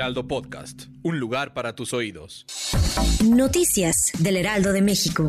Heraldo Podcast, un lugar para tus oídos. Noticias del Heraldo de México.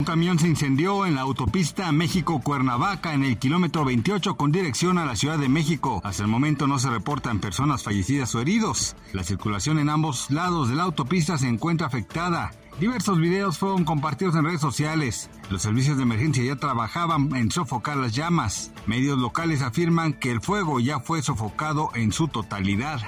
Un camión se incendió en la autopista México-Cuernavaca en el kilómetro 28 con dirección a la Ciudad de México. Hasta el momento no se reportan personas fallecidas o heridos. La circulación en ambos lados de la autopista se encuentra afectada. Diversos videos fueron compartidos en redes sociales. Los servicios de emergencia ya trabajaban en sofocar las llamas. Medios locales afirman que el fuego ya fue sofocado en su totalidad.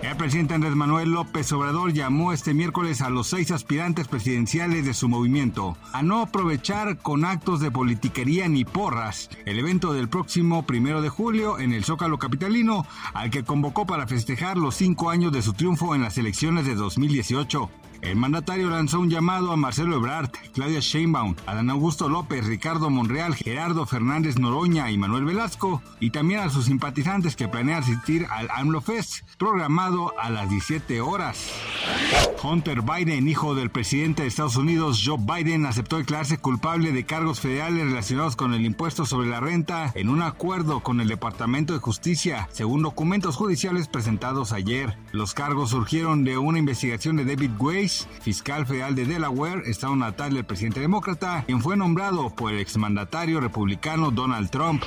El presidente Andrés Manuel López Obrador llamó este miércoles a los seis aspirantes presidenciales de su movimiento a no aprovechar con actos de politiquería ni porras el evento del próximo primero de julio en el Zócalo Capitalino, al que convocó para festejar los cinco años de su triunfo en las elecciones de 2018. El mandatario lanzó un llamado a Marcelo Ebrard, Claudia Sheinbaum, Adán Augusto López, Ricardo Monreal, Gerardo Fernández Noroña y Manuel Velasco, y también a sus simpatizantes que planean asistir al AMLO Fest, programado a las 17 horas. Hunter Biden, hijo del presidente de Estados Unidos, Joe Biden, aceptó declararse culpable de cargos federales relacionados con el impuesto sobre la renta en un acuerdo con el Departamento de Justicia, según documentos judiciales presentados ayer. Los cargos surgieron de una investigación de David Weiss, fiscal federal de Delaware, estado natal del presidente demócrata, quien fue nombrado por el exmandatario republicano Donald Trump.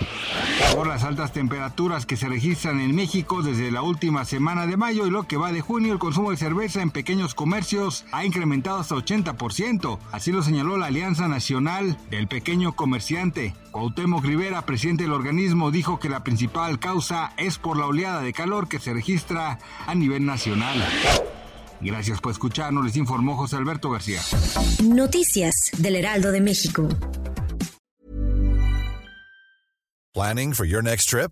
Por las altas temperaturas que se registran en México desde la última semana de mayo y lo que va de junio, el consumo de cerveza en pequeños comercios ha incrementado hasta 80%. Así lo señaló la Alianza Nacional del Pequeño Comerciante. Cuauhtémoc Rivera, presidente del organismo, dijo que la principal causa es por la oleada de calor que se registra a nivel nacional. Gracias por escucharnos, les informó José Alberto García. Noticias del Heraldo de México. Planning for your next trip?